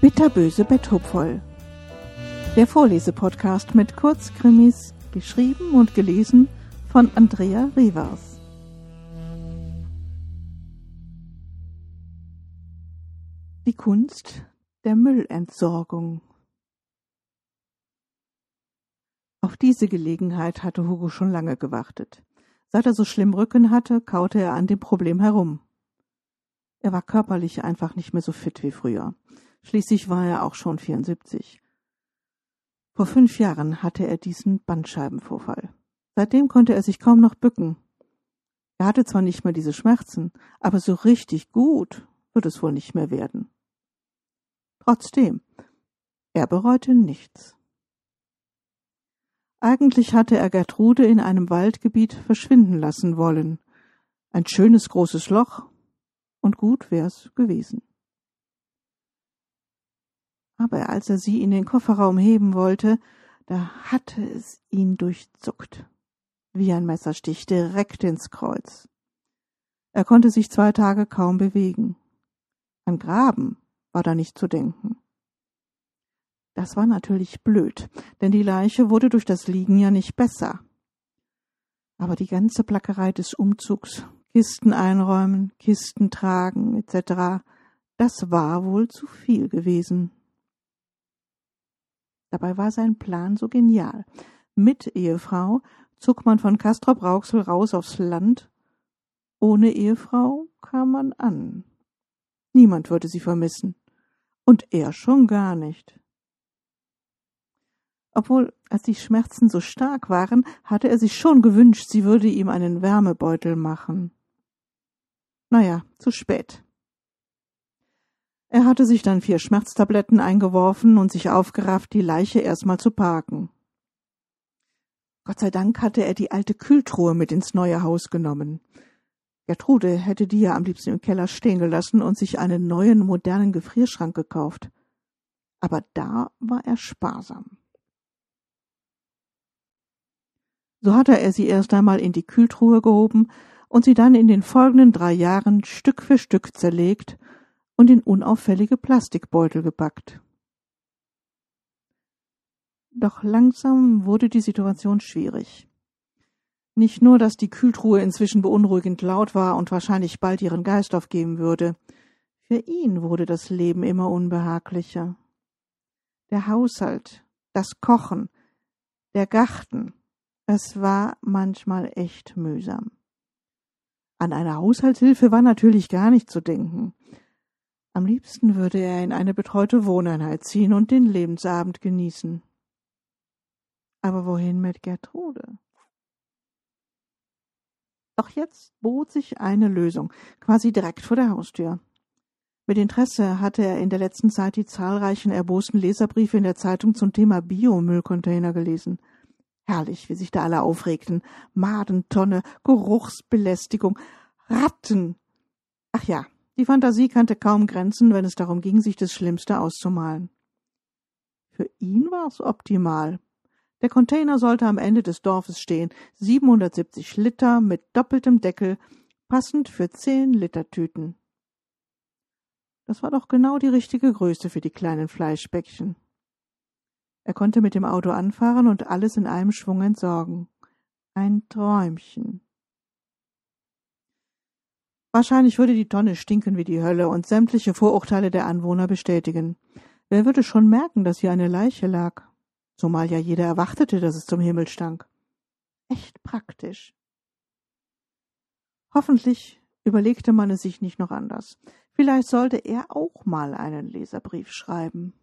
Bitterböse Betthupfoll. Der Vorlesepodcast mit Kurzkrimis, geschrieben und gelesen von Andrea Rivers. Die Kunst der Müllentsorgung. Auf diese Gelegenheit hatte Hugo schon lange gewartet. Seit er so schlimm Rücken hatte, kaute er an dem Problem herum. Er war körperlich einfach nicht mehr so fit wie früher. Schließlich war er auch schon 74. Vor fünf Jahren hatte er diesen Bandscheibenvorfall. Seitdem konnte er sich kaum noch bücken. Er hatte zwar nicht mehr diese Schmerzen, aber so richtig gut wird es wohl nicht mehr werden. Trotzdem, er bereute nichts. Eigentlich hatte er Gertrude in einem Waldgebiet verschwinden lassen wollen. Ein schönes großes Loch, und gut wär's gewesen. Aber als er sie in den Kofferraum heben wollte, da hatte es ihn durchzuckt. Wie ein Messerstich direkt ins Kreuz. Er konnte sich zwei Tage kaum bewegen. An Graben war da nicht zu denken. Das war natürlich blöd, denn die Leiche wurde durch das Liegen ja nicht besser. Aber die ganze Plackerei des Umzugs, Kisten einräumen, Kisten tragen, etc., das war wohl zu viel gewesen. Dabei war sein Plan so genial. Mit Ehefrau zog man von Castrop Rauxel raus aufs Land. Ohne Ehefrau kam man an. Niemand würde sie vermissen und er schon gar nicht. Obwohl, als die Schmerzen so stark waren, hatte er sich schon gewünscht, sie würde ihm einen Wärmebeutel machen. Naja, zu spät. Er hatte sich dann vier Schmerztabletten eingeworfen und sich aufgerafft, die Leiche erstmal zu parken. Gott sei Dank hatte er die alte Kühltruhe mit ins neue Haus genommen. Gertrude hätte die ja am liebsten im Keller stehen gelassen und sich einen neuen modernen Gefrierschrank gekauft. Aber da war er sparsam. So hatte er sie erst einmal in die Kühltruhe gehoben und sie dann in den folgenden drei Jahren Stück für Stück zerlegt und in unauffällige Plastikbeutel gepackt. Doch langsam wurde die Situation schwierig. Nicht nur, dass die Kühltruhe inzwischen beunruhigend laut war und wahrscheinlich bald ihren Geist aufgeben würde, für ihn wurde das Leben immer unbehaglicher. Der Haushalt, das Kochen, der Garten, es war manchmal echt mühsam. An eine Haushaltshilfe war natürlich gar nicht zu denken. Am liebsten würde er in eine betreute Wohneinheit ziehen und den Lebensabend genießen. Aber wohin mit Gertrude? Doch jetzt bot sich eine Lösung, quasi direkt vor der Haustür. Mit Interesse hatte er in der letzten Zeit die zahlreichen erbosten Leserbriefe in der Zeitung zum Thema Biomüllcontainer gelesen. Herrlich, wie sich da alle aufregten. Madentonne, Geruchsbelästigung, Ratten. Ach ja, die Fantasie kannte kaum Grenzen, wenn es darum ging, sich das Schlimmste auszumalen. Für ihn war es optimal. Der Container sollte am Ende des Dorfes stehen, 770 Liter mit doppeltem Deckel, passend für zehn Liter Tüten. Das war doch genau die richtige Größe für die kleinen Fleischbäckchen. Er konnte mit dem Auto anfahren und alles in einem Schwung entsorgen. Ein Träumchen. Wahrscheinlich würde die Tonne stinken wie die Hölle und sämtliche Vorurteile der Anwohner bestätigen. Wer würde schon merken, dass hier eine Leiche lag? zumal ja jeder erwartete, dass es zum Himmel stank. Echt praktisch. Hoffentlich überlegte man es sich nicht noch anders. Vielleicht sollte er auch mal einen Leserbrief schreiben.